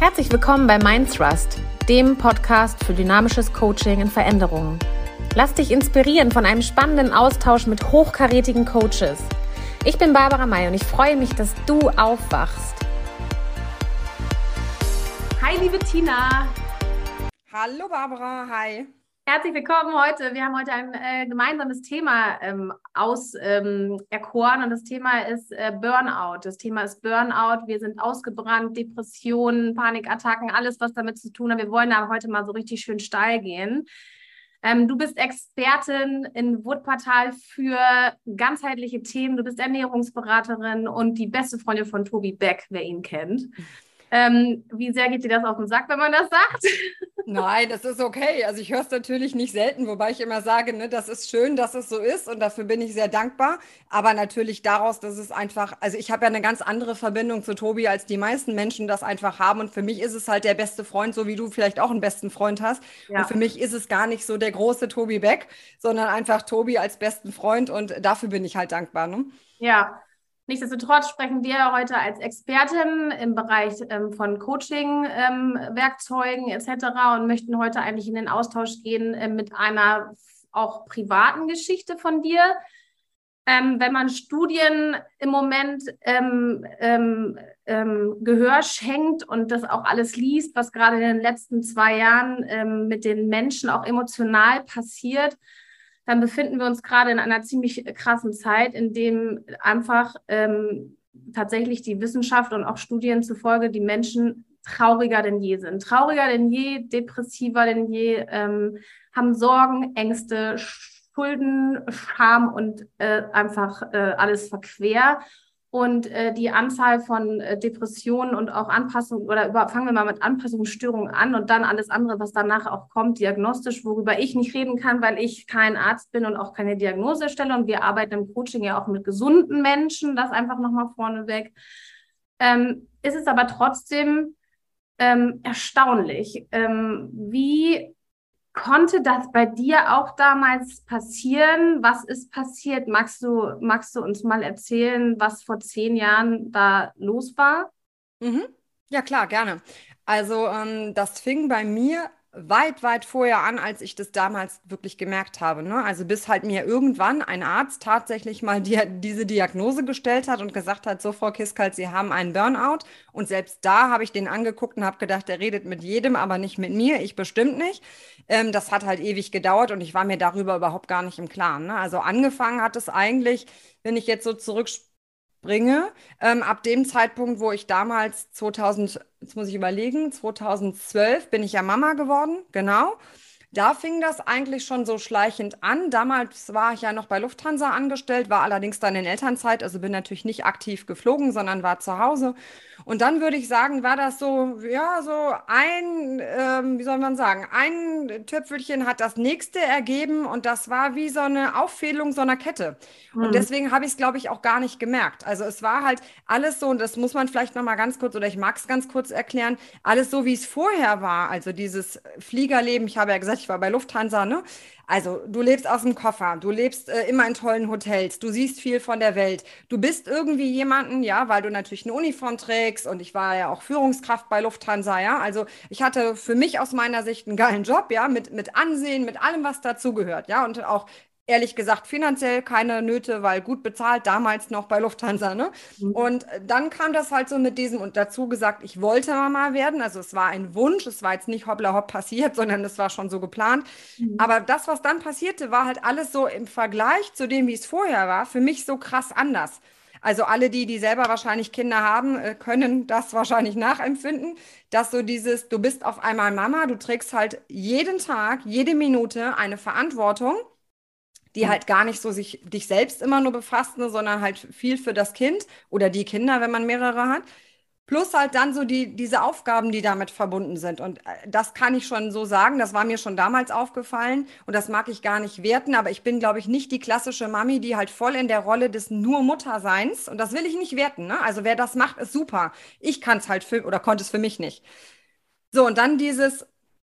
Herzlich willkommen bei Mindthrust, dem Podcast für dynamisches Coaching in Veränderungen. Lass dich inspirieren von einem spannenden Austausch mit hochkarätigen Coaches. Ich bin Barbara May und ich freue mich, dass du aufwachst. Hi, liebe Tina. Hallo Barbara, hi. Herzlich willkommen heute. Wir haben heute ein äh, gemeinsames Thema ähm, auserkoren ähm, und das Thema ist äh, Burnout. Das Thema ist Burnout. Wir sind ausgebrannt, Depressionen, Panikattacken, alles, was damit zu tun hat. Wir wollen aber heute mal so richtig schön steil gehen. Ähm, du bist Expertin in Wutportal für ganzheitliche Themen. Du bist Ernährungsberaterin und die beste Freundin von Tobi Beck, wer ihn kennt. Ähm, wie sehr geht dir das auf den Sack, wenn man das sagt? Nein, das ist okay. Also ich höre es natürlich nicht selten, wobei ich immer sage, ne, das ist schön, dass es so ist und dafür bin ich sehr dankbar. Aber natürlich daraus, dass es einfach, also ich habe ja eine ganz andere Verbindung zu Tobi, als die meisten Menschen das einfach haben. Und für mich ist es halt der beste Freund, so wie du vielleicht auch einen besten Freund hast. Ja. Und für mich ist es gar nicht so der große Tobi Beck, sondern einfach Tobi als besten Freund und dafür bin ich halt dankbar. Ne? Ja, Nichtsdestotrotz sprechen wir heute als Expertin im Bereich ähm, von Coaching, ähm, Werkzeugen etc. und möchten heute eigentlich in den Austausch gehen äh, mit einer auch privaten Geschichte von dir. Ähm, wenn man Studien im Moment ähm, ähm, ähm, Gehör schenkt und das auch alles liest, was gerade in den letzten zwei Jahren mit den Menschen auch emotional passiert, dann befinden wir uns gerade in einer ziemlich krassen Zeit, in dem einfach ähm, tatsächlich die Wissenschaft und auch Studien zufolge die Menschen trauriger denn je sind. Trauriger denn je, depressiver denn je, ähm, haben Sorgen, Ängste, Schulden, Scham und äh, einfach äh, alles verquer. Und äh, die Anzahl von äh, Depressionen und auch Anpassungen oder über, fangen wir mal mit Anpassungsstörungen an und dann alles andere, was danach auch kommt, diagnostisch, worüber ich nicht reden kann, weil ich kein Arzt bin und auch keine Diagnose stelle. Und wir arbeiten im Coaching ja auch mit gesunden Menschen, das einfach nochmal vorneweg. Ähm, ist es aber trotzdem ähm, erstaunlich, ähm, wie Konnte das bei dir auch damals passieren? Was ist passiert? Magst du, magst du uns mal erzählen, was vor zehn Jahren da los war? Mhm. Ja, klar, gerne. Also ähm, das fing bei mir weit, weit vorher an, als ich das damals wirklich gemerkt habe. Ne? Also bis halt mir irgendwann ein Arzt tatsächlich mal die, diese Diagnose gestellt hat und gesagt hat, so Frau Kiskalt, Sie haben einen Burnout. Und selbst da habe ich den angeguckt und habe gedacht, der redet mit jedem, aber nicht mit mir, ich bestimmt nicht. Ähm, das hat halt ewig gedauert und ich war mir darüber überhaupt gar nicht im Klaren. Ne? Also angefangen hat es eigentlich, wenn ich jetzt so zurückspringe. Ähm, ab dem Zeitpunkt, wo ich damals 2000, jetzt muss ich überlegen, 2012 bin ich ja Mama geworden, genau. Da fing das eigentlich schon so schleichend an. Damals war ich ja noch bei Lufthansa angestellt, war allerdings dann in Elternzeit, also bin natürlich nicht aktiv geflogen, sondern war zu Hause. Und dann würde ich sagen, war das so, ja, so ein, ähm, wie soll man sagen, ein Töpfelchen hat das nächste ergeben und das war wie so eine Auffehlung so einer Kette. Mhm. Und hm. deswegen habe ich es, glaube ich, auch gar nicht gemerkt. Also es war halt alles so, und das muss man vielleicht nochmal ganz kurz, oder ich mag es ganz kurz erklären, alles so, wie es vorher war. Also dieses Fliegerleben, ich habe ja gesagt, ich war bei Lufthansa, ne? Also du lebst aus dem Koffer, du lebst äh, immer in tollen Hotels, du siehst viel von der Welt, du bist irgendwie jemanden, ja, weil du natürlich eine Uniform trägst und ich war ja auch Führungskraft bei Lufthansa, ja. Also ich hatte für mich aus meiner Sicht einen geilen Job, ja, mit, mit Ansehen, mit allem, was dazugehört, ja, und auch ehrlich gesagt finanziell keine Nöte, weil gut bezahlt, damals noch bei Lufthansa. Ne? Mhm. Und dann kam das halt so mit diesem und dazu gesagt, ich wollte Mama werden. Also es war ein Wunsch, es war jetzt nicht hoppla hopp passiert, sondern es war schon so geplant. Mhm. Aber das, was dann passierte, war halt alles so im Vergleich zu dem, wie es vorher war, für mich so krass anders. Also alle die, die selber wahrscheinlich Kinder haben, äh, können das wahrscheinlich nachempfinden, dass so dieses, du bist auf einmal Mama, du trägst halt jeden Tag, jede Minute eine Verantwortung die halt gar nicht so sich dich selbst immer nur befasst, ne, sondern halt viel für das Kind oder die Kinder, wenn man mehrere hat. Plus halt dann so die, diese Aufgaben, die damit verbunden sind. Und äh, das kann ich schon so sagen, das war mir schon damals aufgefallen und das mag ich gar nicht werten, aber ich bin, glaube ich, nicht die klassische Mami, die halt voll in der Rolle des nur Mutterseins und das will ich nicht werten. Ne? Also wer das macht, ist super. Ich kann es halt für, oder konnte es für mich nicht. So, und dann dieses,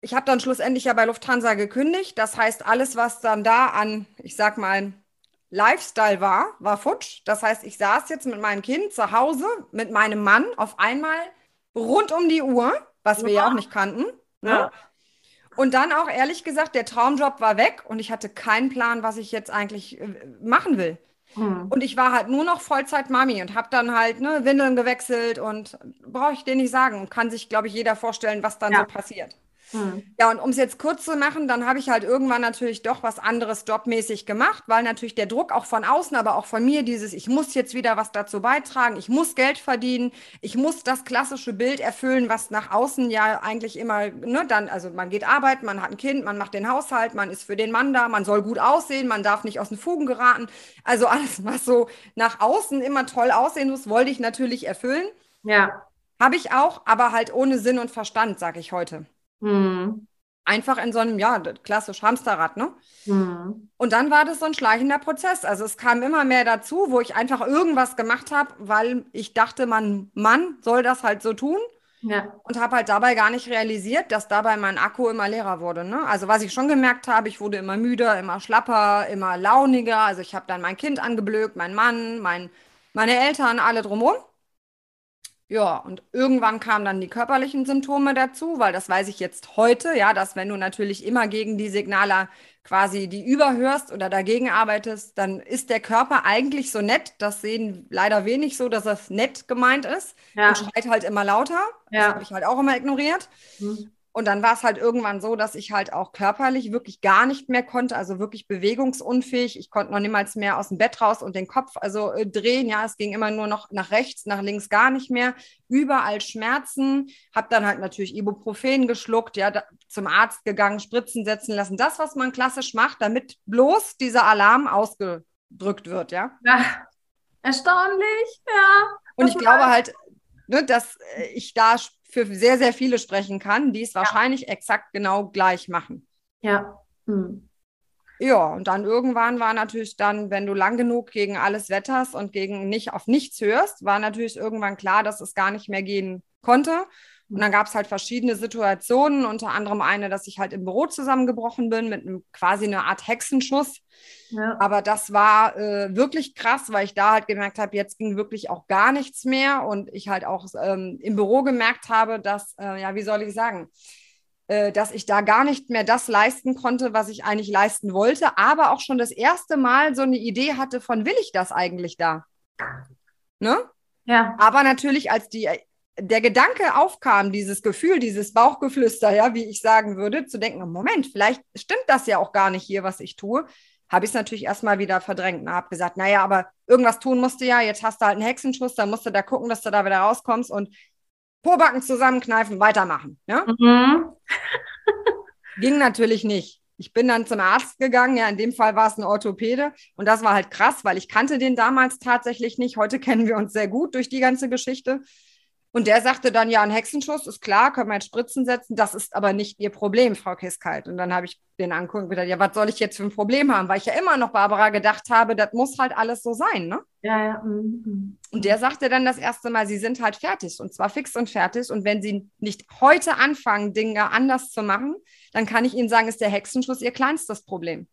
ich habe dann schlussendlich ja bei Lufthansa gekündigt. Das heißt, alles, was dann da an, ich sag mal, Lifestyle war, war futsch. Das heißt, ich saß jetzt mit meinem Kind zu Hause, mit meinem Mann auf einmal rund um die Uhr, was wir ja auch nicht kannten. Ne? Ja. Und dann auch ehrlich gesagt, der Traumjob war weg und ich hatte keinen Plan, was ich jetzt eigentlich äh, machen will. Hm. Und ich war halt nur noch Vollzeit-Mami und habe dann halt ne, Windeln gewechselt und brauche ich dir nicht sagen. Kann sich, glaube ich, jeder vorstellen, was dann Ja. so passiert. Hm. Ja, und um es jetzt kurz zu machen, dann habe ich halt irgendwann natürlich doch was anderes jobmäßig gemacht, weil natürlich der Druck auch von außen, aber auch von mir, dieses, ich muss jetzt wieder was dazu beitragen, ich muss Geld verdienen, ich muss das klassische Bild erfüllen, was nach außen ja eigentlich immer, ne, dann, also man geht arbeiten, man hat ein Kind, man macht den Haushalt, man ist für den Mann da, man soll gut aussehen, man darf nicht aus den Fugen geraten. Also alles, was so nach außen immer toll aussehen muss, wollte ich natürlich erfüllen. Ja. Habe ich auch, aber halt ohne Sinn und Verstand, sage ich heute. Hm. Einfach in so einem, ja, klassisch Hamsterrad, ne? Hm. Und dann war das so ein schleichender Prozess. Also es kam immer mehr dazu, wo ich einfach irgendwas gemacht habe, weil ich dachte, man, Mann soll das halt so tun Ja. und habe halt dabei gar nicht realisiert, dass dabei mein Akku immer leerer wurde. Ne? Also was ich schon gemerkt habe, ich wurde immer müder, immer schlapper, immer launiger. Also ich habe dann mein Kind angeblökt, mein Mann, mein, meine Eltern, alle drumherum. Ja, und irgendwann kamen dann die körperlichen Symptome dazu, weil das weiß ich jetzt heute, ja, dass wenn du natürlich immer gegen die Signale quasi die überhörst oder dagegen arbeitest, dann ist der Körper eigentlich so nett. Das sehen leider wenig so, dass das nett gemeint ist Ja. und schreit halt immer lauter. Das Ja. habe ich halt auch immer ignoriert. Hm. Und dann war es halt irgendwann so, dass ich halt auch körperlich wirklich gar nicht mehr konnte, also wirklich bewegungsunfähig. Ich konnte noch niemals mehr aus dem Bett raus und den Kopf also äh, drehen. Ja, es ging immer nur noch nach rechts, nach links gar nicht mehr. Überall Schmerzen. Hab dann halt natürlich Ibuprofen geschluckt, ja, da, zum Arzt gegangen, Spritzen setzen lassen. Das, was man klassisch macht, damit bloß dieser Alarm ausgedrückt wird, ja. ja. Erstaunlich, ja. Und ich glaube halt, ne, dass äh, ich da für sehr, sehr viele sprechen kann, die es wahrscheinlich exakt genau gleich machen. Ja. Hm. Ja, und dann irgendwann war natürlich dann, wenn du lang genug gegen alles wetterst und gegen nicht auf nichts hörst, war natürlich irgendwann klar, dass es gar nicht mehr gehen konnte. Und dann gab es halt verschiedene Situationen, unter anderem eine, dass ich halt im Büro zusammengebrochen bin mit einem quasi einer Art Hexenschuss. Ja. Aber das war äh, wirklich krass, weil ich da halt gemerkt habe, jetzt ging wirklich auch gar nichts mehr und ich halt auch ähm, im Büro gemerkt habe, dass, äh, ja, wie soll ich sagen, äh, dass ich da gar nicht mehr das leisten konnte, was ich eigentlich leisten wollte, aber auch schon das erste Mal so eine Idee hatte von, will ich das eigentlich da? Ne? Ja. Aber natürlich, als die, der Gedanke aufkam, dieses Gefühl, dieses Bauchgeflüster, ja, wie ich sagen würde, zu denken, Moment, vielleicht stimmt das ja auch gar nicht hier, was ich tue, habe ich es natürlich erstmal wieder verdrängt und habe gesagt, naja, aber irgendwas tun musst du ja, jetzt hast du halt einen Hexenschuss, dann musst du da gucken, dass du da wieder rauskommst und Pobacken zusammenkneifen, weitermachen. Ja? Mhm. Ging natürlich nicht. Ich bin dann zum Arzt gegangen, ja, in dem Fall war es ein Orthopäde und das war halt krass, weil ich kannte den damals tatsächlich nicht. Heute kennen wir uns sehr gut durch die ganze Geschichte. Und der sagte dann, ja, ein Hexenschuss ist klar, können wir jetzt Spritzen setzen, das ist aber nicht Ihr Problem, Frau Kiskalt. Und dann habe ich den angucken und gedacht, ja, was soll ich jetzt für ein Problem haben? Weil ich ja immer noch Barbara gedacht habe, das muss halt alles so sein, ne? Ja, ja. Mhm. Und der sagte dann das erste Mal, sie sind halt fertig und zwar fix und fertig. Und wenn sie nicht heute anfangen, Dinge anders zu machen, dann kann ich Ihnen sagen, ist der Hexenschuss Ihr kleinstes Problem.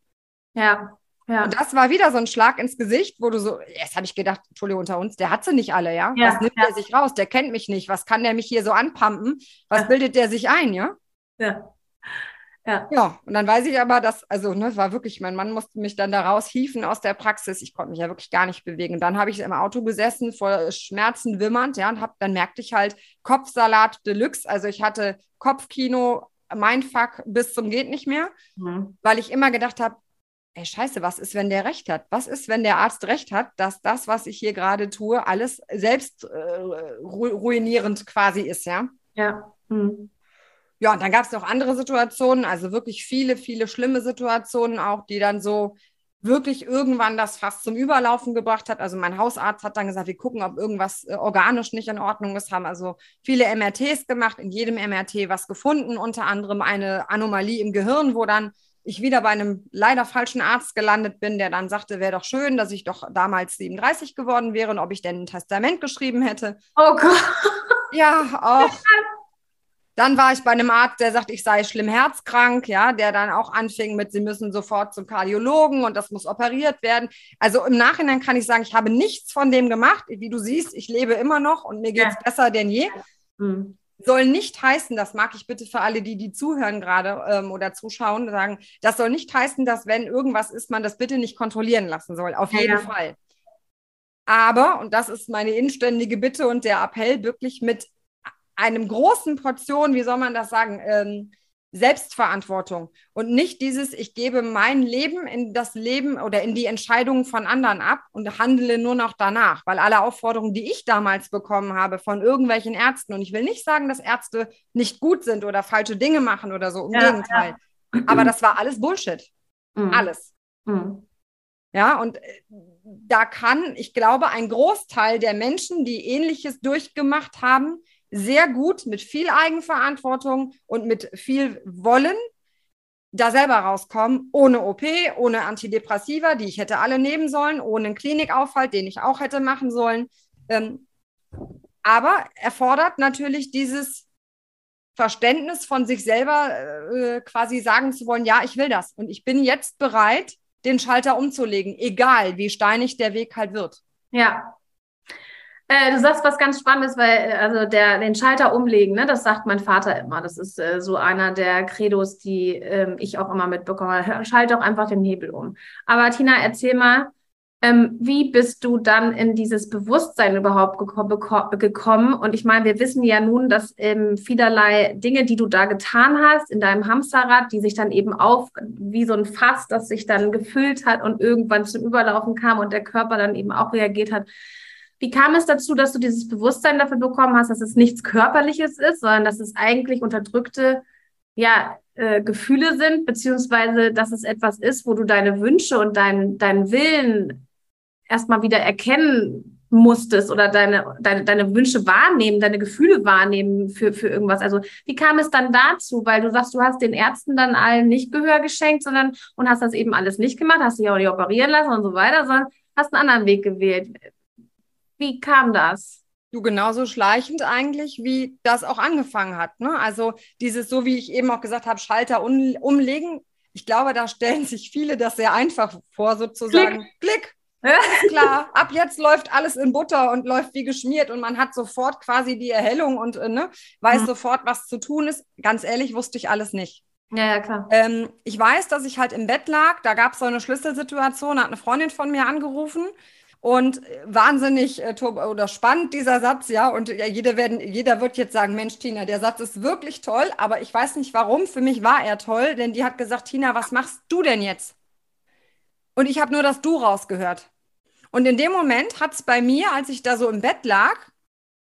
Ja. Ja. Und das war wieder so ein Schlag ins Gesicht, wo du so, jetzt habe ich gedacht, Entschuldigung, unter uns, der hat sie nicht alle, ja? Ja, Was nimmt ja. der sich raus? Der kennt mich nicht. Was kann der mich hier so anpumpen? Was Ja. bildet der sich ein, ja? ja. Ja. Ja, und dann weiß ich aber, dass, also, ne, war wirklich, mein Mann musste mich dann da raushieven aus der Praxis. Ich konnte mich ja wirklich gar nicht bewegen. Und dann habe ich im Auto gesessen, vor Schmerzen wimmernd, ja, und hab, dann merkte ich halt Kopfsalat Deluxe. Also ich hatte Kopfkino, Mindfuck bis zum geht nicht mehr, Mhm. weil ich immer gedacht habe, ey, scheiße, was ist, wenn der recht hat? Was ist, wenn der Arzt recht hat, dass das, was ich hier gerade tue, alles selbst äh, ru ruinierend quasi ist, ja? Ja. Mhm. Ja, und dann gab es noch andere Situationen, also wirklich viele, viele schlimme Situationen auch, die dann so wirklich irgendwann das fast zum Überlaufen gebracht hat. Also mein Hausarzt hat dann gesagt, wir gucken, ob irgendwas äh, organisch nicht in Ordnung ist, haben also viele MRTs gemacht, in jedem MRT was gefunden, unter anderem eine Anomalie im Gehirn, wo dann ich wieder bei einem leider falschen Arzt gelandet bin, der dann sagte, wäre doch schön, dass ich doch damals 37 geworden wäre und ob ich denn ein Testament geschrieben hätte. Oh Gott. Ja, auch. Dann war ich bei einem Arzt, der sagt, ich sei schlimm herzkrank, ja, der dann auch anfing mit, sie müssen sofort zum Kardiologen und das muss operiert werden. Also im Nachhinein kann ich sagen, ich habe nichts von dem gemacht. Wie du siehst, ich lebe immer noch und mir geht es Ja. besser denn je. Mhm. Soll nicht heißen, das mag ich bitte für alle, die die zuhören gerade ähm, oder zuschauen, sagen, das soll nicht heißen, dass wenn irgendwas ist, man das bitte nicht kontrollieren lassen soll. Auf jeden ja. Fall. Aber, und das ist meine inständige Bitte und der Appell, wirklich mit einem großen Portion, wie soll man das sagen, ähm, Selbstverantwortung und nicht dieses, ich gebe mein Leben in das Leben oder in die Entscheidungen von anderen ab und handle nur noch danach, weil alle Aufforderungen, die ich damals bekommen habe von irgendwelchen Ärzten, und ich will nicht sagen, dass Ärzte nicht gut sind oder falsche Dinge machen oder so, im ja, Gegenteil, ja. aber das war alles Bullshit. Mhm. Alles. Mhm. Ja, und äh, da kann, ich glaube, ein Großteil der Menschen, die ähnliches durchgemacht haben, sehr gut mit viel Eigenverantwortung und mit viel Wollen da selber rauskommen, ohne OP, ohne Antidepressiva, die ich hätte alle nehmen sollen, ohne einen Klinikaufhalt, den ich auch hätte machen sollen. Ähm, aber erfordert natürlich dieses Verständnis von sich selber äh, quasi sagen zu wollen, ja, ich will das und ich bin jetzt bereit, den Schalter umzulegen, egal wie steinig der Weg halt wird. Ja, äh, du sagst was ganz Spannendes, weil äh, also der den Schalter umlegen, ne, das sagt mein Vater immer. Das ist äh, so einer der Credos, die ähm, ich auch immer mitbekomme. Schalte doch einfach den Hebel um. Aber Tina, erzähl mal, ähm, wie bist du dann in dieses Bewusstsein überhaupt gekommen? Und ich meine, wir wissen ja nun, dass ähm, vielerlei Dinge, die du da getan hast in deinem Hamsterrad, die sich dann eben auf wie so ein Fass, das sich dann gefüllt hat und irgendwann zum Überlaufen kam und der Körper dann eben auch reagiert hat wie kam es dazu, dass du dieses Bewusstsein dafür bekommen hast, dass es nichts Körperliches ist, sondern dass es eigentlich unterdrückte ja, äh, Gefühle sind, beziehungsweise dass es etwas ist, wo du deine Wünsche und deinen dein Willen erstmal wieder erkennen musstest oder deine, deine, deine Wünsche wahrnehmen, deine Gefühle wahrnehmen für, für irgendwas. Also wie kam es dann dazu? Weil du sagst, du hast den Ärzten dann allen nicht Gehör geschenkt, sondern und hast das eben alles nicht gemacht, hast dich auch nicht operieren lassen und so weiter, sondern hast einen anderen Weg gewählt. Wie kam das? Du genauso schleichend eigentlich, wie das auch angefangen hat. Ne? Also dieses, so wie ich eben auch gesagt habe, Schalter um, umlegen. Ich glaube, da stellen sich viele das sehr einfach vor, sozusagen. Klick. Klick. klar, ab jetzt läuft alles in Butter und läuft wie geschmiert und man hat sofort quasi die Erhellung und äh, ne, weiß mhm. sofort, was zu tun ist. Ganz ehrlich, wusste ich alles nicht. Ja, ja, klar. Ähm, ich weiß, dass ich halt im Bett lag, da gab es so eine Schlüsselsituation, da hat eine Freundin von mir angerufen und wahnsinnig äh, oder spannend dieser Satz, ja. Und ja, jeder, werden, jeder wird jetzt sagen, Mensch, Tina, der Satz ist wirklich toll, aber ich weiß nicht warum. Für mich war er toll, denn die hat gesagt, Tina, was machst du denn jetzt? Und ich habe nur das Du rausgehört. Und in dem Moment hat es bei mir, als ich da so im Bett lag,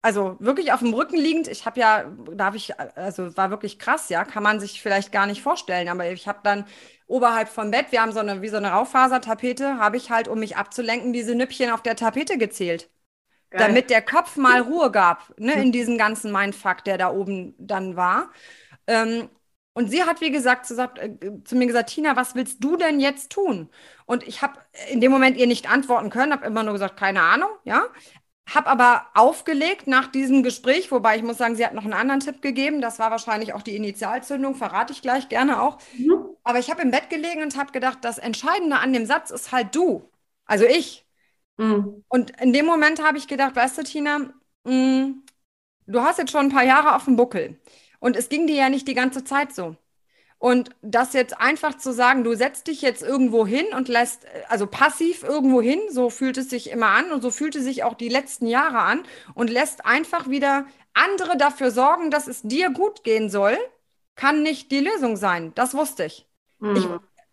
also wirklich auf dem Rücken liegend, ich habe ja, darf ich, also war wirklich krass, ja, kann man sich vielleicht gar nicht vorstellen, aber ich habe dann oberhalb vom Bett, wir haben so eine, wie so eine Raufasertapete, habe ich halt, um mich abzulenken, diese Nüppchen auf der Tapete gezählt. Geil. Damit der Kopf mal Ruhe gab, ne, in diesem ganzen Mindfuck, der da oben dann war. Ähm, und sie hat, wie gesagt, zu, äh, zu, mir gesagt, Tina, was willst du denn jetzt tun? Und ich habe in dem Moment ihr nicht antworten können, habe immer nur gesagt, keine Ahnung, ja. Habe aber aufgelegt nach diesem Gespräch, wobei ich muss sagen, sie hat noch einen anderen Tipp gegeben. Das war wahrscheinlich auch die Initialzündung, verrate ich gleich gerne auch. Mhm. Aber ich habe im Bett gelegen und habe gedacht, das Entscheidende an dem Satz ist halt du, also ich. Mhm. Und in dem Moment habe ich gedacht, weißt du, Tina, mh, mm, du hast jetzt schon ein paar Jahre auf dem Buckel. Und es ging dir ja nicht die ganze Zeit so. Und das jetzt einfach zu sagen, du setzt dich jetzt irgendwo hin und lässt, also passiv irgendwo hin, so fühlt es sich immer an und so fühlte sich auch die letzten Jahre an und lässt einfach wieder andere dafür sorgen, dass es dir gut gehen soll, kann nicht die Lösung sein. Das wusste ich. Mhm. ich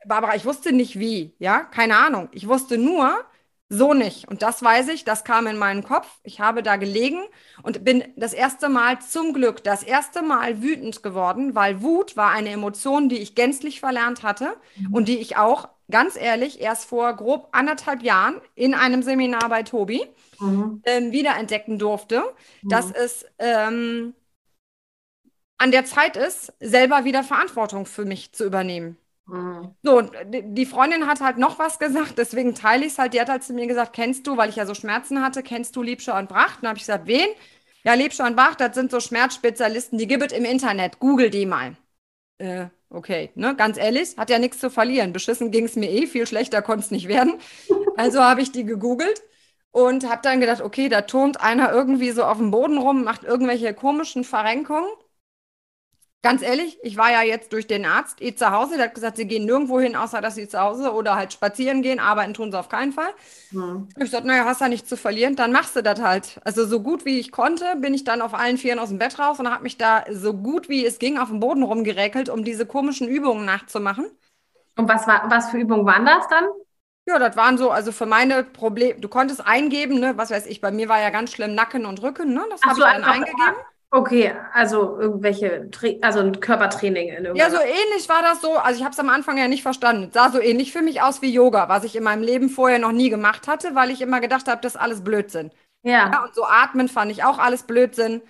Barbara, ich wusste nicht wie, ja, keine Ahnung. Ich wusste nur, so nicht. Und das weiß ich, das kam in meinen Kopf. Ich habe da gelegen und bin das erste Mal zum Glück, das erste Mal wütend geworden, weil Wut war eine Emotion, die ich gänzlich verlernt hatte mhm. und die ich auch, ganz ehrlich, erst vor grob anderthalb Jahren in einem Seminar bei Tobi mhm. ähm, wiederentdecken durfte, mhm. dass es ähm, an der Zeit ist, selber wieder Verantwortung für mich zu übernehmen. Mhm. So, die Freundin hat halt noch was gesagt, deswegen teile ich es halt. Die hat halt zu mir gesagt, kennst du, weil ich ja so Schmerzen hatte, kennst du Liebscher und Bracht? Und dann habe ich gesagt, wen? Ja, Liebscher und Bracht, das sind so Schmerzspezialisten, die gibt es im Internet. Google die mal. Äh, okay, ne, ganz ehrlich, hat ja nichts zu verlieren. Beschissen ging es mir eh, viel schlechter konnte es nicht werden. Also habe ich die gegoogelt und habe dann gedacht, okay, da turnt einer irgendwie so auf dem Boden rum, macht irgendwelche komischen Verrenkungen. Ganz ehrlich, ich war ja jetzt durch den Arzt eh zu Hause, der hat gesagt, sie gehen nirgendwo hin, außer dass sie zu Hause oder halt spazieren gehen, arbeiten tun sie auf keinen Fall. Hm. Ich gesagt, naja, hast ja nichts zu verlieren, dann machst du das halt. Also so gut wie ich konnte, bin ich dann auf allen Vieren aus dem Bett raus und habe mich da so gut wie es ging auf dem Boden rumgeräkelt, um diese komischen Übungen nachzumachen. Und was, war, was für Übungen waren das dann? Ja, das waren so, also für meine Probleme, du konntest eingeben, ne, was weiß ich, bei mir war ja ganz schlimm Nacken und Rücken, ne? Das habe so, ich dann eingegeben. Okay, also irgendwelche, also ein Körpertraining in Ja, so ähnlich war das so. Also ich habe es am Anfang ja nicht verstanden. Sah so ähnlich für mich aus wie Yoga, was ich in meinem Leben vorher noch nie gemacht hatte, weil ich immer gedacht habe, das ist alles Blödsinn. Ja. ja. Und so atmen fand ich auch alles Blödsinn.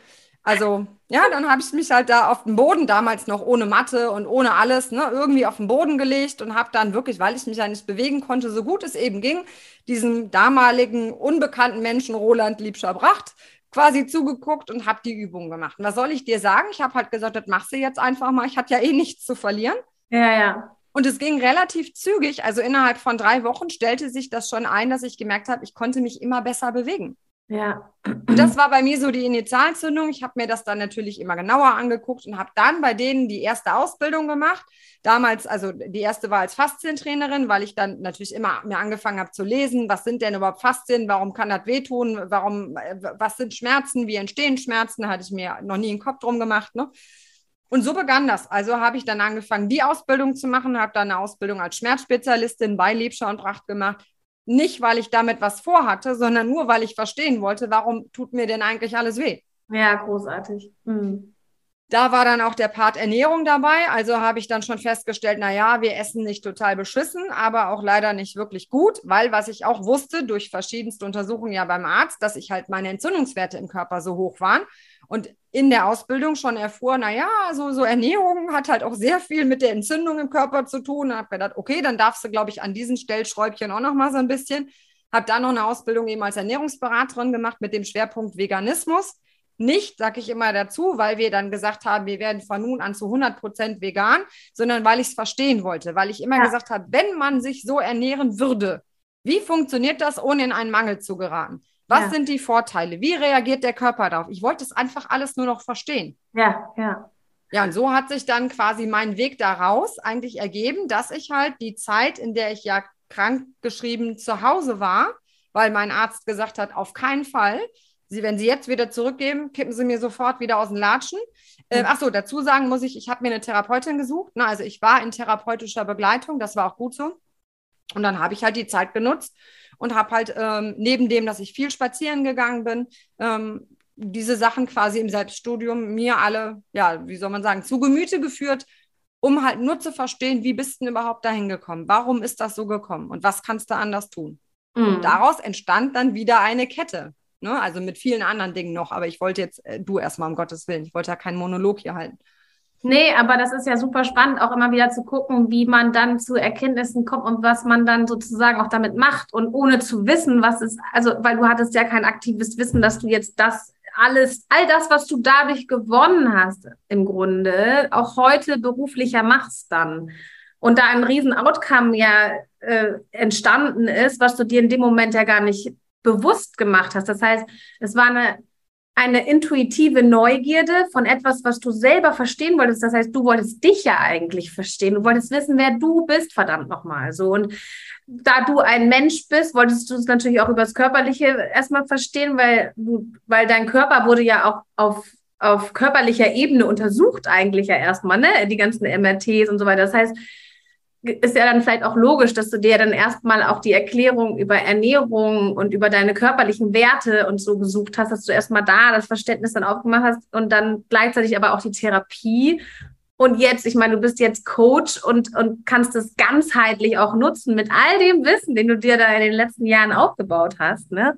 Also ja, dann habe ich mich halt da auf den Boden, damals noch ohne Matte und ohne alles, ne, irgendwie auf den Boden gelegt und habe dann wirklich, weil ich mich ja nicht bewegen konnte, so gut es eben ging, diesem damaligen unbekannten Menschen Roland Liebscher-Bracht quasi zugeguckt und habe die Übung gemacht. Und was soll ich dir sagen? Ich habe halt gesagt, das machst du jetzt einfach mal. Ich hatte ja eh nichts zu verlieren. Ja, ja. Und es ging relativ zügig. Also innerhalb von drei Wochen stellte sich das schon ein, dass ich gemerkt habe, ich konnte mich immer besser bewegen. Ja. Und das war bei mir so die Initialzündung. Ich habe mir das dann natürlich immer genauer angeguckt und habe dann bei denen die erste Ausbildung gemacht. Damals, also die erste war als Faszientrainerin, weil ich dann natürlich immer mir angefangen habe zu lesen, was sind denn überhaupt Faszien, warum kann das wehtun, warum, äh, was sind Schmerzen, wie entstehen Schmerzen, hatte ich mir noch nie einen Kopf drum gemacht. Ne? Und so begann das. Also habe ich dann angefangen, die Ausbildung zu machen, habe dann eine Ausbildung als Schmerzspezialistin bei Liebscher und Pracht gemacht, nicht, weil ich damit was vorhatte, sondern nur, weil ich verstehen wollte, warum tut mir denn eigentlich alles weh. Ja, großartig. Mhm. Da war dann auch der Part Ernährung dabei. Also habe ich dann schon festgestellt, na ja, wir essen nicht total beschissen, aber auch leider nicht wirklich gut, weil was ich auch wusste durch verschiedenste Untersuchungen ja beim Arzt, dass ich halt meine Entzündungswerte im Körper so hoch waren und in der Ausbildung schon erfuhr, na ja, so, so Ernährung hat halt auch sehr viel mit der Entzündung im Körper zu tun. Und habe gedacht, okay, dann darfst du, glaube ich, an diesen Stellschräubchen auch noch mal so ein bisschen. Habe dann noch eine Ausbildung eben als Ernährungsberaterin gemacht mit dem Schwerpunkt Veganismus nicht, sage ich immer dazu, weil wir dann gesagt haben, wir werden von nun an zu 100 Prozent vegan, sondern weil ich es verstehen wollte, weil ich immer ja. gesagt habe, wenn man sich so ernähren würde, wie funktioniert das, ohne in einen Mangel zu geraten? Was ja. sind die Vorteile? Wie reagiert der Körper darauf? Ich wollte es einfach alles nur noch verstehen. Ja, ja. Ja, und so hat sich dann quasi mein Weg daraus eigentlich ergeben, dass ich halt die Zeit, in der ich ja krankgeschrieben zu Hause war, weil mein Arzt gesagt hat, auf keinen Fall, Sie, wenn Sie jetzt wieder zurückgeben, kippen Sie mir sofort wieder aus den Latschen. Äh, ach so, dazu sagen muss ich, ich habe mir eine Therapeutin gesucht. Na, also ich war in therapeutischer Begleitung, das war auch gut so. Und dann habe ich halt die Zeit genutzt und habe halt ähm, neben dem, dass ich viel spazieren gegangen bin, ähm, diese Sachen quasi im Selbststudium mir alle, ja, wie soll man sagen, zu Gemüte geführt, um halt nur zu verstehen, wie bist du überhaupt dahin gekommen? Warum ist das so gekommen? Und was kannst du anders tun? Mhm. Und daraus entstand dann wieder eine Kette. Ne? Also mit vielen anderen Dingen noch. Aber ich wollte jetzt, äh, du erstmal um Gottes Willen, ich wollte ja keinen Monolog hier halten. Nee, aber das ist ja super spannend, auch immer wieder zu gucken, wie man dann zu Erkenntnissen kommt und was man dann sozusagen auch damit macht und ohne zu wissen, was ist, also, weil du hattest ja kein aktives Wissen, dass du jetzt das alles, all das, was du dadurch gewonnen hast, im Grunde, auch heute beruflicher machst dann. Und da ein riesen Outcome ja äh, entstanden ist, was du dir in dem Moment ja gar nicht bewusst gemacht hast. Das heißt, es war eine, eine intuitive Neugierde von etwas, was du selber verstehen wolltest. Das heißt, du wolltest dich ja eigentlich verstehen. Du wolltest wissen, wer du bist, verdammt nochmal. So. Und da du ein Mensch bist, wolltest du es natürlich auch über das Körperliche erstmal verstehen, weil du, weil dein Körper wurde ja auch auf auf körperlicher Ebene untersucht eigentlich ja erstmal, ne? Die ganzen MRTs und so weiter. Das heißt, ist ja dann vielleicht auch logisch, dass du dir dann erstmal auch die Erklärung über Ernährung und über deine körperlichen Werte und so gesucht hast, dass du erstmal da das Verständnis dann aufgemacht hast und dann gleichzeitig aber auch die Therapie. Und jetzt, ich meine, du bist jetzt Coach und, und kannst das ganzheitlich auch nutzen mit all dem Wissen, den du dir da in den letzten Jahren aufgebaut hast. Ne?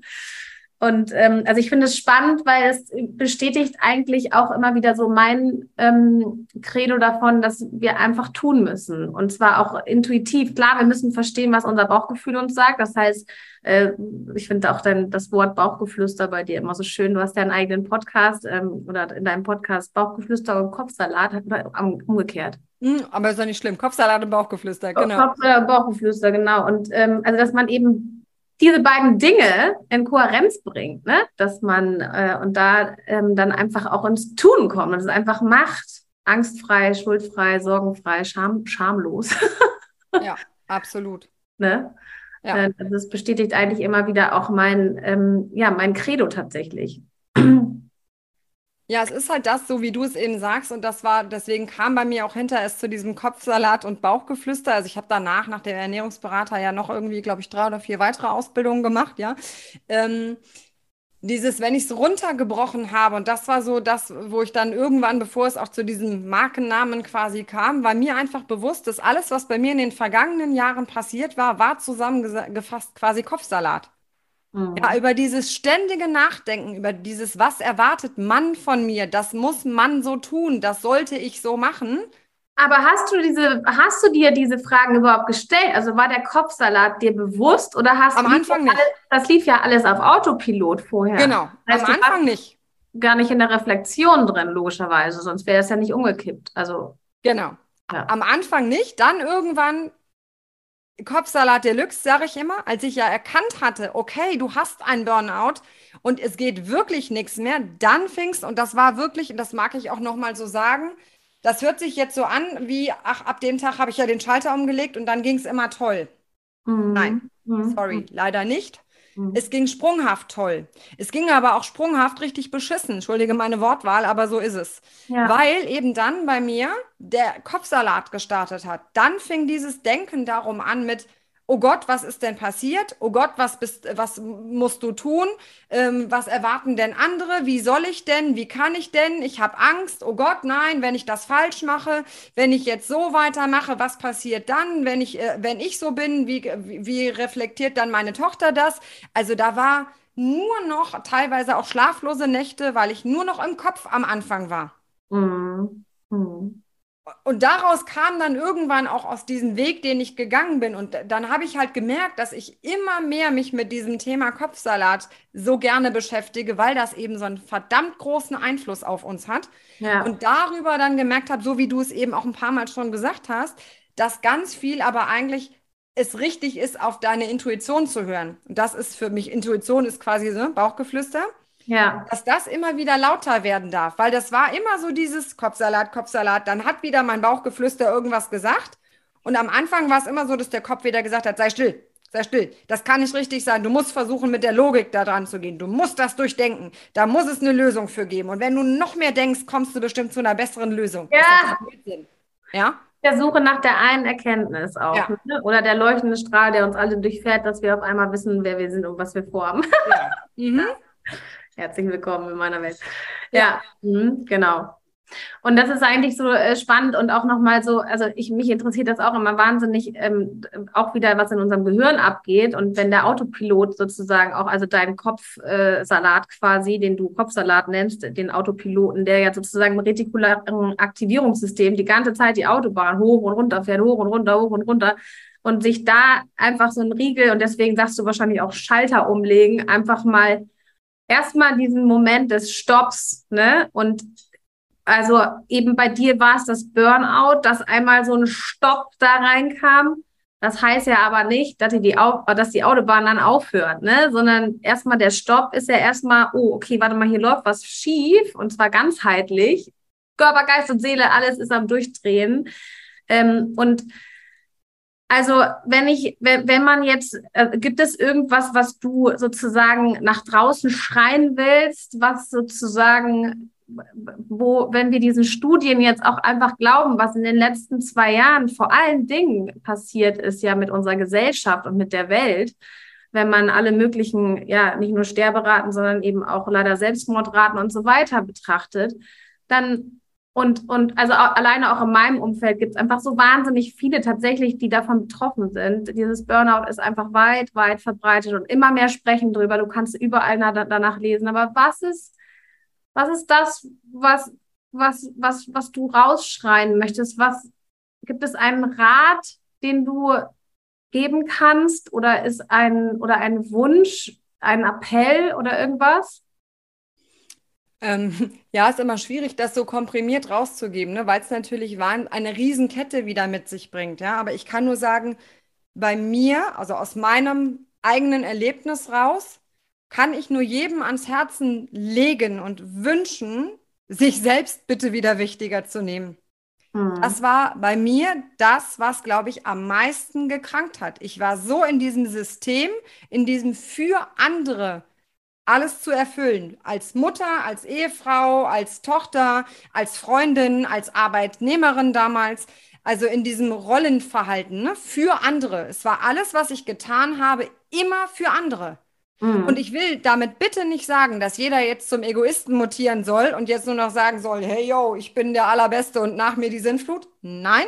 Und ähm, also ich finde es spannend, weil es bestätigt eigentlich auch immer wieder so mein ähm, Credo davon, dass wir einfach tun müssen. Und zwar auch intuitiv. Klar, wir müssen verstehen, was unser Bauchgefühl uns sagt. Das heißt, äh, ich finde auch dein, das Wort Bauchgeflüster bei dir immer so schön. Du hast ja einen eigenen Podcast ähm, oder in deinem Podcast Bauchgeflüster und Kopfsalat oder umgekehrt. Hm, aber ist ja nicht schlimm. Kopfsalat und Bauchgeflüster, genau. Kopfsalat und Bauchgeflüster, genau. Und ähm, also, dass man eben diese beiden Dinge in Kohärenz bringt, ne? dass man äh, und da ähm, dann einfach auch ins Tun kommt und es einfach macht, angstfrei, schuldfrei, sorgenfrei, scham schamlos. ja, absolut. Ne? Ja. Äh, also es bestätigt eigentlich immer wieder auch mein, ähm, ja, mein Credo tatsächlich. Ja, es ist halt das, so wie du es eben sagst. Und das war, deswegen kam bei mir auch hinter es zu diesem Kopfsalat und Bauchgeflüster. Also ich habe danach, nach dem Ernährungsberater, ja noch irgendwie, glaube ich, drei oder vier weitere Ausbildungen gemacht, ja. Ähm, dieses, wenn ich es runtergebrochen habe, und das war so das, wo ich dann irgendwann, bevor es auch zu diesem Markennamen quasi kam, war mir einfach bewusst, dass alles, was bei mir in den vergangenen Jahren passiert war, war zusammengefasst quasi Kopfsalat. Mhm. Ja, über dieses ständige Nachdenken, über dieses, was erwartet man von mir, das muss man so tun, das sollte ich so machen. Aber hast du diese, hast du dir diese Fragen überhaupt gestellt? Also war der Kopfsalat dir bewusst oder hast Am du Anfang nicht. Alles, das lief ja alles auf Autopilot vorher. Genau, heißt, am Anfang nicht. Gar nicht in der Reflexion drin, logischerweise, sonst wäre es ja nicht umgekippt. Also. Genau. Ja. Am Anfang nicht, dann irgendwann Kopfsalat Deluxe, sage ich immer, als ich ja erkannt hatte, okay, du hast einen Burnout und es geht wirklich nichts mehr, dann fingst, und das war wirklich, und das mag ich auch nochmal so sagen, das hört sich jetzt so an, wie, ach, ab dem Tag habe ich ja den Schalter umgelegt und dann ging es immer toll. Mhm. Nein, mhm. sorry, leider nicht. Mhm. Es ging sprunghaft toll. Es ging aber auch sprunghaft richtig beschissen. Entschuldige meine Wortwahl, aber so ist es. Ja. Weil eben dann bei mir der Kopfsalat gestartet hat. Dann fing dieses Denken darum an mit, oh Gott, was ist denn passiert? Oh Gott, was bist, was musst du tun? Ähm, was erwarten denn andere? Wie soll ich denn? Wie kann ich denn? Ich habe Angst. Oh Gott, nein, wenn ich das falsch mache, wenn ich jetzt so weitermache, was passiert dann? Wenn ich, äh, wenn ich so bin, wie, wie reflektiert dann meine Tochter das? Also da war nur noch teilweise auch schlaflose Nächte, weil ich nur noch im Kopf am Anfang war. Mhm. Mhm und daraus kam dann irgendwann auch aus diesem Weg, den ich gegangen bin. Und dann habe ich halt gemerkt, dass ich immer mehr mich mit diesem Thema Kopfsalat so gerne beschäftige, weil das eben so einen verdammt großen Einfluss auf uns hat. Ja. Und darüber dann gemerkt habe, so wie du es eben auch ein paar Mal schon gesagt hast, dass ganz viel aber eigentlich es richtig ist, auf deine Intuition zu hören. Und das ist für mich, Intuition ist quasi so Bauchgeflüster. Ja. Dass das immer wieder lauter werden darf, weil das war immer so dieses Kopfsalat, Kopfsalat. Dann hat wieder mein Bauchgeflüster irgendwas gesagt. Und am Anfang war es immer so, dass der Kopf wieder gesagt hat, sei still, sei still. Das kann nicht richtig sein. Du musst versuchen, mit der Logik da dran zu gehen. Du musst das durchdenken. Da muss es eine Lösung für geben. Und wenn du noch mehr denkst, kommst du bestimmt zu einer besseren Lösung. Ja. Ja der Suche nach der einen Erkenntnis auch. Ja. Ne? Oder der leuchtende Strahl, der uns alle durchfährt, dass wir auf einmal wissen, wer wir sind und was wir vorhaben. Ja. Mhm. Herzlich willkommen in meiner Welt. Ja, mhm, genau. Und das ist eigentlich so äh, spannend und auch nochmal so, also ich, mich interessiert das auch immer wahnsinnig, ähm, auch wieder, was in unserem Gehirn abgeht. Und wenn der Autopilot sozusagen auch, also dein Kopfsalat äh, quasi, den du Kopfsalat nennst, den Autopiloten, der ja sozusagen im retikularen Aktivierungssystem die ganze Zeit die Autobahn hoch und runter fährt, hoch und runter, hoch und runter. Und sich da einfach so ein Riegel, und deswegen sagst du wahrscheinlich auch Schalter umlegen, einfach mal erstmal diesen Moment des Stopps, ne? Und also eben bei dir war es das Burnout, dass einmal so ein Stopp da reinkam. Das heißt ja aber nicht, dass die, die, dass die Autobahn dann aufhört, ne? sondern erstmal der Stopp ist ja erstmal, oh, okay, warte mal, hier läuft was schief und zwar ganzheitlich. Körper, Geist und Seele, alles ist am Durchdrehen. Ähm, und also wenn ich, wenn, wenn man jetzt, äh, gibt es irgendwas, was du sozusagen nach draußen schreien willst, was sozusagen, wo, wenn wir diesen Studien jetzt auch einfach glauben, was in den letzten zwei Jahren vor allen Dingen passiert ist, ja mit unserer Gesellschaft und mit der Welt, wenn man alle möglichen, ja, nicht nur Sterberaten, sondern eben auch leider Selbstmordraten und so weiter betrachtet, dann und, und also alleine auch in meinem Umfeld gibt es einfach so wahnsinnig viele tatsächlich, die davon betroffen sind. Dieses Burnout ist einfach weit, weit verbreitet und immer mehr sprechen drüber. Du kannst überall danach lesen. Aber was ist, was ist das, was, was, was, was du rausschreien möchtest? Was gibt es einen Rat, den du geben kannst? Oder ist ein, oder ein Wunsch, ein Appell oder irgendwas? Ähm, ja, ist immer schwierig, das so komprimiert rauszugeben, ne? weil es natürlich eine Riesenkette wieder mit sich bringt. Ja? Aber ich kann nur sagen, bei mir, also aus meinem eigenen Erlebnis raus kann ich nur jedem ans Herzen legen und wünschen, sich selbst bitte wieder wichtiger zu nehmen. Mhm. Das war bei mir das, was, glaube ich, am meisten gekrankt hat. Ich war so in diesem System, in diesem für andere alles zu erfüllen. Als Mutter, als Ehefrau, als Tochter, als Freundin, als Arbeitnehmerin damals. Also in diesem Rollenverhalten ne, für andere. Es war alles, was ich getan habe, immer für andere. Mhm. Und ich will damit bitte nicht sagen, dass jeder jetzt zum Egoisten mutieren soll und jetzt nur noch sagen soll, hey yo, ich bin der Allerbeste und nach mir die Sinnflut. Nein.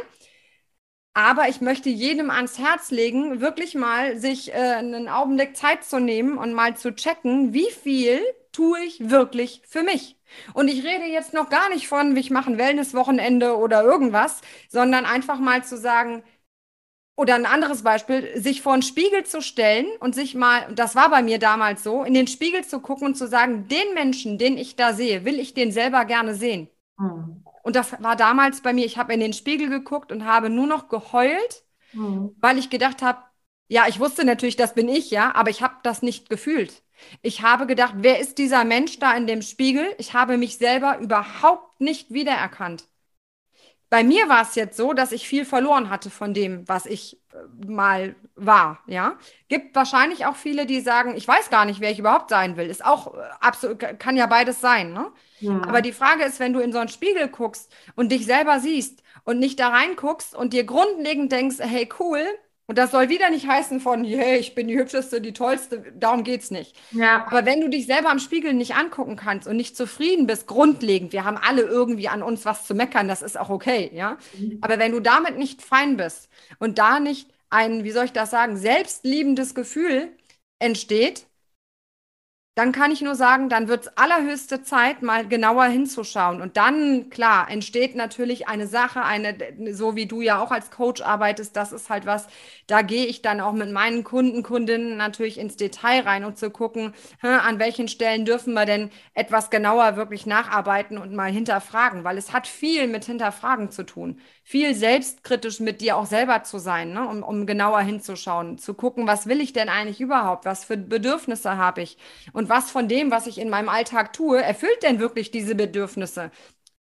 Aber ich möchte jedem ans Herz legen, wirklich mal sich äh, einen Augenblick Zeit zu nehmen und mal zu checken, wie viel tue ich wirklich für mich. Und ich rede jetzt noch gar nicht von, ich mache ein Wellnesswochenende oder irgendwas, sondern einfach mal zu sagen, oder ein anderes Beispiel, sich vor einen Spiegel zu stellen und sich mal, das war bei mir damals so, in den Spiegel zu gucken und zu sagen, den Menschen, den ich da sehe, will ich den selber gerne sehen. Mhm. Und das war damals bei mir, ich habe in den Spiegel geguckt und habe nur noch geheult, mhm. weil ich gedacht habe, ja, ich wusste natürlich, das bin ich, ja, aber ich habe das nicht gefühlt. Ich habe gedacht, wer ist dieser Mensch da in dem Spiegel? Ich habe mich selber überhaupt nicht wiedererkannt. Bei mir war es jetzt so, dass ich viel verloren hatte von dem, was ich äh, mal war, ja. Gibt wahrscheinlich auch viele, die sagen, ich weiß gar nicht, wer ich überhaupt sein will. Ist auch äh, absolut, kann ja beides sein, ne? Ja. Aber die Frage ist, wenn du in so einen Spiegel guckst und dich selber siehst und nicht da reinguckst und dir grundlegend denkst, hey, cool, und das soll wieder nicht heißen von, hey, ich bin die hübscheste, die tollste, darum geht's nicht. Ja. Aber wenn du dich selber am Spiegel nicht angucken kannst und nicht zufrieden bist, grundlegend, wir haben alle irgendwie an uns was zu meckern, das ist auch okay, ja. Mhm. Aber wenn du damit nicht fein bist und da nicht ein, wie soll ich das sagen, selbstliebendes Gefühl entsteht, dann kann ich nur sagen, dann wird es allerhöchste Zeit, mal genauer hinzuschauen. Und dann, klar, entsteht natürlich eine Sache, eine, so wie du ja auch als Coach arbeitest, das ist halt was, da gehe ich dann auch mit meinen Kunden, Kundinnen natürlich ins Detail rein, um zu gucken, an welchen Stellen dürfen wir denn etwas genauer wirklich nacharbeiten und mal hinterfragen, weil es hat viel mit Hinterfragen zu tun viel selbstkritisch mit dir auch selber zu sein, ne? um, um genauer hinzuschauen, zu gucken, was will ich denn eigentlich überhaupt, was für Bedürfnisse habe ich und was von dem, was ich in meinem Alltag tue, erfüllt denn wirklich diese Bedürfnisse.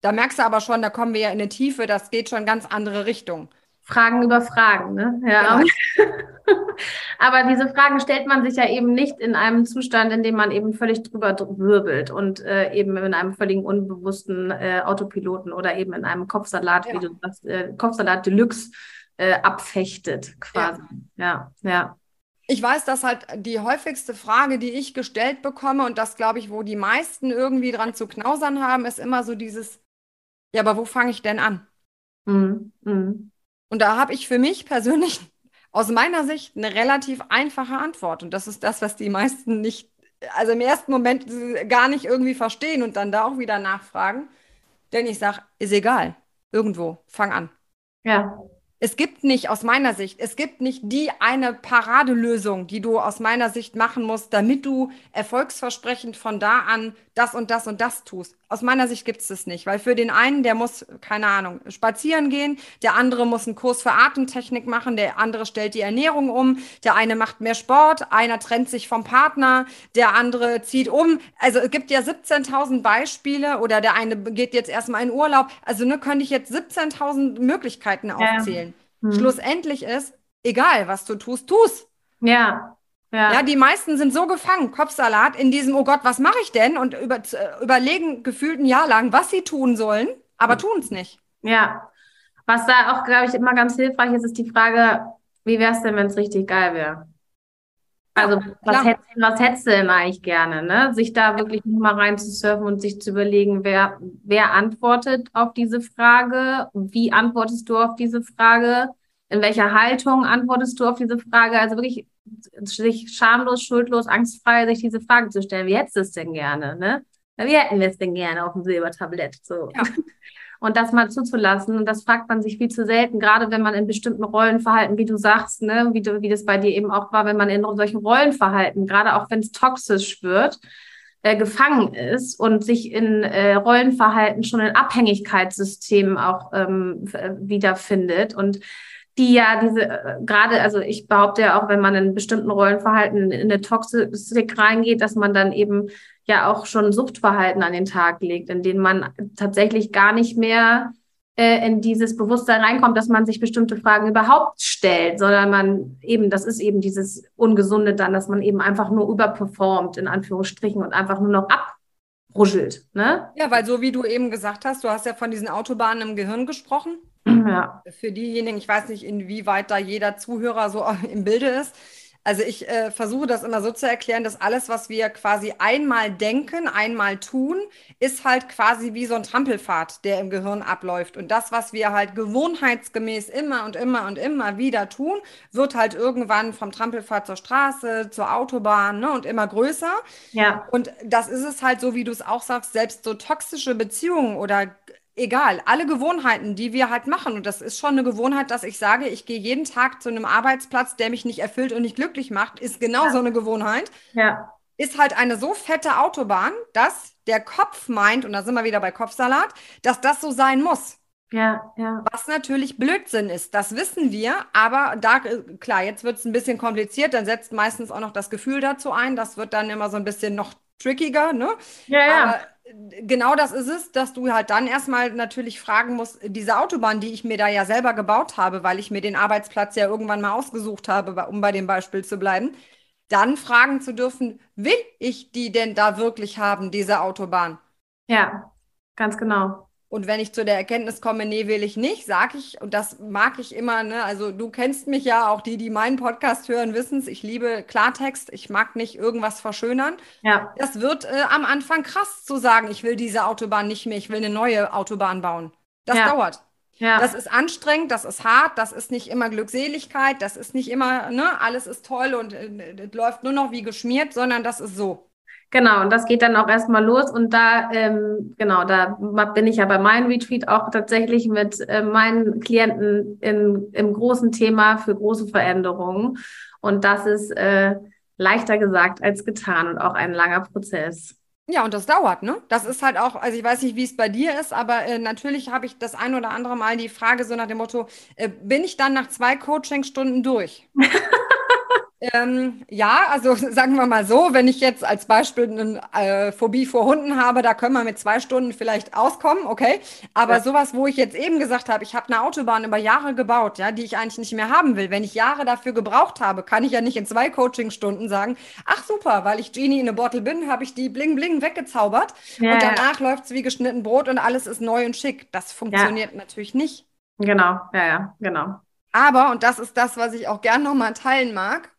Da merkst du aber schon, da kommen wir ja in eine Tiefe, das geht schon ganz andere Richtung. Fragen über Fragen, ne? Ja. Genau. Aber diese Fragen stellt man sich ja eben nicht in einem Zustand, in dem man eben völlig drüber wirbelt und äh, eben in einem völligen unbewussten äh, Autopiloten oder eben in einem Kopfsalat, ja. wie du sagst, äh, Kopfsalat Deluxe äh, abfechtet quasi. Ja. ja, ja. Ich weiß, dass halt die häufigste Frage, die ich gestellt bekomme und das glaube ich, wo die meisten irgendwie dran zu knausern haben, ist immer so dieses, ja, aber wo fange ich denn an? Mhm. Mhm. Und da habe ich für mich persönlich aus meiner Sicht eine relativ einfache Antwort. Und das ist das, was die meisten nicht, also im ersten Moment gar nicht irgendwie verstehen und dann da auch wieder nachfragen. Denn ich sage, ist egal. Irgendwo, fang an. Ja. Es gibt nicht, aus meiner Sicht, es gibt nicht die eine Paradelösung, die du aus meiner Sicht machen musst, damit du erfolgsversprechend von da an das und das und das tust. Aus meiner Sicht gibt es das nicht, weil für den einen, der muss, keine Ahnung, spazieren gehen, der andere muss einen Kurs für Atemtechnik machen, der andere stellt die Ernährung um, der eine macht mehr Sport, einer trennt sich vom Partner, der andere zieht um. Also es gibt ja 17.000 Beispiele oder der eine geht jetzt erstmal in Urlaub. Also ne, könnte ich jetzt 17.000 Möglichkeiten aufzählen. Ja. Hm. Schlussendlich ist, egal was du tust, tu's. Ja, ja. ja, die meisten sind so gefangen, Kopfsalat, in diesem, oh Gott, was mache ich denn? Und über, äh, überlegen gefühlt ein Jahr lang, was sie tun sollen, aber tun es nicht. Ja. Was da auch, glaube ich, immer ganz hilfreich ist, ist die Frage, wie wäre es denn, wenn es richtig geil wäre? Also, was, hätt, was hättest du denn eigentlich gerne? Ne? Sich da wirklich nochmal reinzusurfen und sich zu überlegen, wer, wer antwortet auf diese Frage? Wie antwortest du auf diese Frage? In welcher Haltung antwortest du auf diese Frage? Also wirklich sich schamlos, schuldlos, angstfrei sich diese Frage zu stellen, wie hättest du es denn gerne? Ne? Wie hätten wir es denn gerne auf dem Silbertablett? So. Ja. Und das mal zuzulassen. Und das fragt man sich viel zu selten, gerade wenn man in bestimmten Rollenverhalten, wie du sagst, ne, wie, du, wie das bei dir eben auch war, wenn man in solchen Rollenverhalten, gerade auch wenn es toxisch wird, äh, gefangen ist und sich in äh, Rollenverhalten schon in Abhängigkeitssystemen auch ähm, wiederfindet. Und die ja diese, äh, gerade, also ich behaupte ja auch, wenn man in bestimmten Rollenverhalten in eine Toxik reingeht, dass man dann eben ja auch schon Suchtverhalten an den Tag legt, in denen man tatsächlich gar nicht mehr äh, in dieses Bewusstsein reinkommt, dass man sich bestimmte Fragen überhaupt stellt, sondern man eben, das ist eben dieses Ungesunde dann, dass man eben einfach nur überperformt, in Anführungsstrichen, und einfach nur noch abruschelt. Ne? Ja, weil so wie du eben gesagt hast, du hast ja von diesen Autobahnen im Gehirn gesprochen. Ja. Für diejenigen, ich weiß nicht, inwieweit da jeder Zuhörer so im Bilde ist. Also ich äh, versuche das immer so zu erklären, dass alles, was wir quasi einmal denken, einmal tun, ist halt quasi wie so ein Trampelpfad, der im Gehirn abläuft. Und das, was wir halt gewohnheitsgemäß immer und immer und immer wieder tun, wird halt irgendwann vom Trampelpfad zur Straße, zur Autobahn ne, und immer größer. Ja. Und das ist es halt so, wie du es auch sagst, selbst so toxische Beziehungen oder egal, alle Gewohnheiten, die wir halt machen, und das ist schon eine Gewohnheit, dass ich sage, ich gehe jeden Tag zu einem Arbeitsplatz, der mich nicht erfüllt und nicht glücklich macht, ist genau ja. so eine Gewohnheit. Ja. Ist halt eine so fette Autobahn, dass der Kopf meint, und da sind wir wieder bei Kopfsalat, dass das so sein muss. Ja, ja. Was natürlich Blödsinn ist, das wissen wir, aber da, klar, jetzt wird es ein bisschen kompliziert, dann setzt meistens auch noch das Gefühl dazu ein, das wird dann immer so ein bisschen noch trickiger, ne? Ja, ja. Aber genau das ist es, dass du halt dann erstmal natürlich fragen musst, diese Autobahn, die ich mir da ja selber gebaut habe, weil ich mir den Arbeitsplatz ja irgendwann mal ausgesucht habe, um bei dem Beispiel zu bleiben, dann fragen zu dürfen, will ich die denn da wirklich haben, diese Autobahn? Ja, ganz genau. Und wenn ich zu der Erkenntnis komme, nee, will ich nicht, sage ich, und das mag ich immer, ne? also du kennst mich ja, auch die, die meinen Podcast hören, wissen es, ich liebe Klartext, ich mag nicht irgendwas verschönern. Ja. Das wird äh, am Anfang krass zu sagen, ich will diese Autobahn nicht mehr, ich will eine neue Autobahn bauen. Das ja. dauert. Ja. Das ist anstrengend, das ist hart, das ist nicht immer Glückseligkeit, das ist nicht immer, ne, alles ist toll und äh, läuft nur noch wie geschmiert, sondern das ist so. Genau, und das geht dann auch erstmal los. Und da, ähm, genau, da bin ich ja bei meinem Retreat auch tatsächlich mit äh, meinen Klienten in, im großen Thema für große Veränderungen. Und das ist äh, leichter gesagt als getan und auch ein langer Prozess. Ja, und das dauert, ne? Das ist halt auch, also ich weiß nicht, wie es bei dir ist, aber äh, natürlich habe ich das ein oder andere Mal die Frage so nach dem Motto, äh, bin ich dann nach zwei Coachingstunden durch? Ähm, ja, also sagen wir mal so, wenn ich jetzt als Beispiel eine äh, Phobie vor Hunden habe, da können wir mit zwei Stunden vielleicht auskommen, okay. Aber ja. sowas, wo ich jetzt eben gesagt habe, ich habe eine Autobahn über Jahre gebaut, ja, die ich eigentlich nicht mehr haben will. Wenn ich Jahre dafür gebraucht habe, kann ich ja nicht in zwei Coachingstunden sagen, ach super, weil ich Genie in a Bottle bin, habe ich die bling bling weggezaubert ja, und danach ja. läuft es wie geschnitten Brot und alles ist neu und schick. Das funktioniert natürlich nicht. Genau, ja, ja, genau. Aber, und das ist das, was ich auch gern nochmal teilen mag,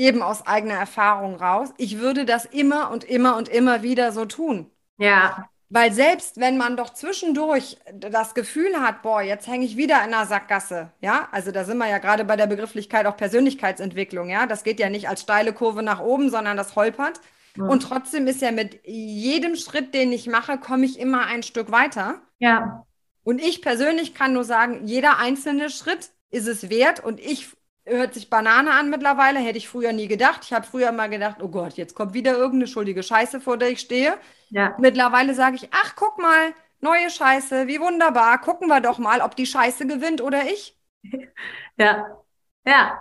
eben aus eigener Erfahrung raus, ich würde das immer und immer und immer wieder so tun. Ja. Weil selbst wenn man doch zwischendurch das Gefühl hat, boah, jetzt hänge ich wieder in einer Sackgasse, ja, also da sind wir ja gerade bei der Begrifflichkeit auch Persönlichkeitsentwicklung, ja, das geht ja nicht als steile Kurve nach oben, sondern das holpert. Mhm. Und trotzdem ist ja mit jedem Schritt, den ich mache, komme ich immer ein Stück weiter. Ja. Und ich persönlich kann nur sagen, jeder einzelne Schritt ist es wert und ich hört sich Banane an mittlerweile, hätte ich früher nie gedacht. Ich habe früher mal gedacht, oh Gott, jetzt kommt wieder irgendeine schuldige Scheiße, vor der ich stehe. Ja. Mittlerweile sage ich, ach, guck mal, neue Scheiße, wie wunderbar. Gucken wir doch mal, ob die Scheiße gewinnt oder ich. Ja, ja.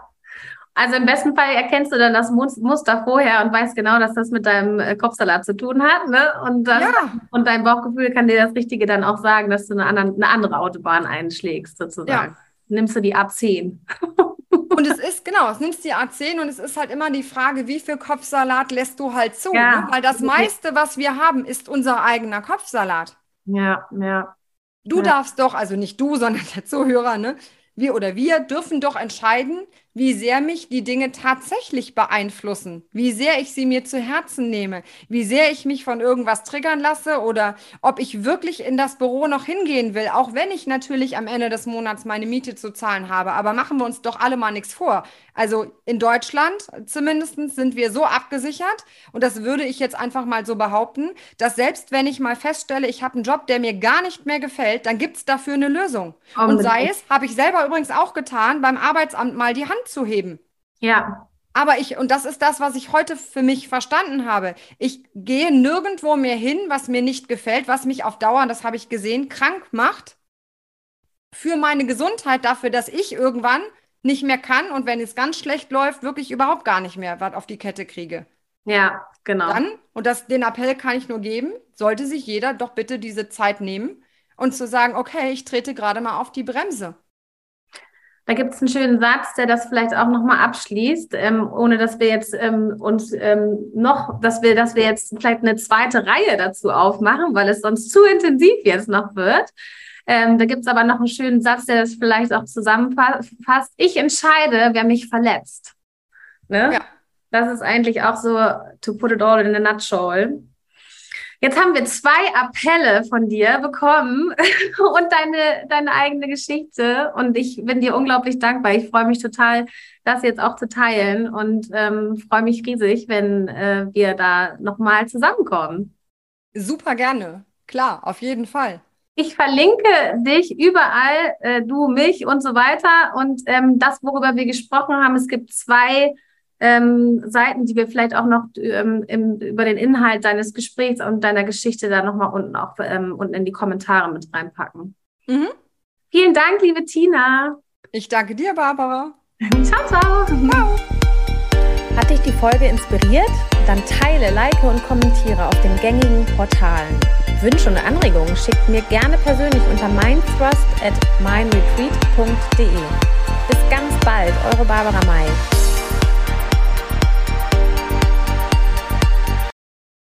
Also im besten Fall erkennst du dann das Muster vorher und weißt genau, dass das mit deinem äh, Kopfsalat zu tun hat. Ne? Und, dann, ja. und dein Bauchgefühl kann dir das Richtige dann auch sagen, dass du eine, andere, eine andere Autobahn einschlägst, sozusagen. Ja. Nimmst du die A10. Und es ist, genau, es nimmst die A10 und es ist halt immer die Frage, wie viel Kopfsalat lässt du halt zu? Ja. Ne? Weil das meiste, was wir haben, ist unser eigener Kopfsalat. Ja, ja. Du ja. darfst doch, also nicht du, sondern der Zuhörer, ne? Wir oder wir dürfen doch entscheiden, wie sehr mich die Dinge tatsächlich beeinflussen, wie sehr ich sie mir zu Herzen nehme, wie sehr ich mich von irgendwas triggern lasse oder ob ich wirklich in das Büro noch hingehen will, auch wenn ich natürlich am Ende des Monats meine Miete zu zahlen habe. Aber machen wir uns doch alle mal nichts vor. Also in Deutschland zumindest sind wir so abgesichert und das würde ich jetzt einfach mal so behaupten, dass selbst wenn ich mal feststelle, ich habe einen Job, der mir gar nicht mehr gefällt, dann gibt es dafür eine Lösung. Oh, und sei es, habe ich selber übrigens auch getan, beim Arbeitsamt mal die Hand zu heben. Ja. Aber ich, und das ist das, was ich heute für mich verstanden habe. Ich gehe nirgendwo mehr hin, was mir nicht gefällt, was mich auf Dauer, das habe ich gesehen, krank macht. für meine Gesundheit, dafür, dass ich irgendwann nicht mehr kann und wenn es ganz schlecht läuft, wirklich überhaupt gar nicht mehr was auf die Kette kriege. Ja, genau. Dann, und das, den Appell kann ich nur geben, sollte sich jeder doch bitte diese Zeit nehmen und zu sagen, okay, ich trete gerade mal auf die Bremse. Da gibt es einen schönen Satz, der das vielleicht auch nochmal abschließt, ähm, ohne dass wir jetzt ähm, uns ähm, noch, dass wir, dass wir jetzt vielleicht eine zweite Reihe dazu aufmachen, weil es sonst zu intensiv jetzt noch wird. Ähm, da gibt es aber noch einen schönen Satz, der das vielleicht auch zusammenfasst. Ich entscheide, wer mich verletzt. Ne? Ja. Das ist eigentlich auch so, to put it all in a nutshell. Jetzt haben wir zwei Appelle von dir bekommen und deine, deine eigene Geschichte. Und ich bin dir unglaublich dankbar. Ich freue mich total, das jetzt auch zu teilen und ähm, freue mich riesig, wenn äh, wir da nochmal zusammenkommen. Super gerne. Klar, auf jeden Fall. Ich verlinke dich überall, äh, du, mich und so weiter. Und ähm, das, worüber wir gesprochen haben, es gibt zwei ähm, Seiten, die wir vielleicht auch noch ähm, im, über den Inhalt deines Gesprächs und deiner Geschichte da nochmal unten auch ähm, unten in die Kommentare mit reinpacken. Mhm. Vielen Dank, liebe Tina. Ich danke dir, Barbara. ciao, ciao. Ciao. Hat dich die Folge inspiriert? Dann teile, like und kommentiere auf den gängigen Portalen. Wünsche und Anregungen schickt mir gerne persönlich unter mindthrust at mindretreat.de. Bis ganz bald, eure Barbara May.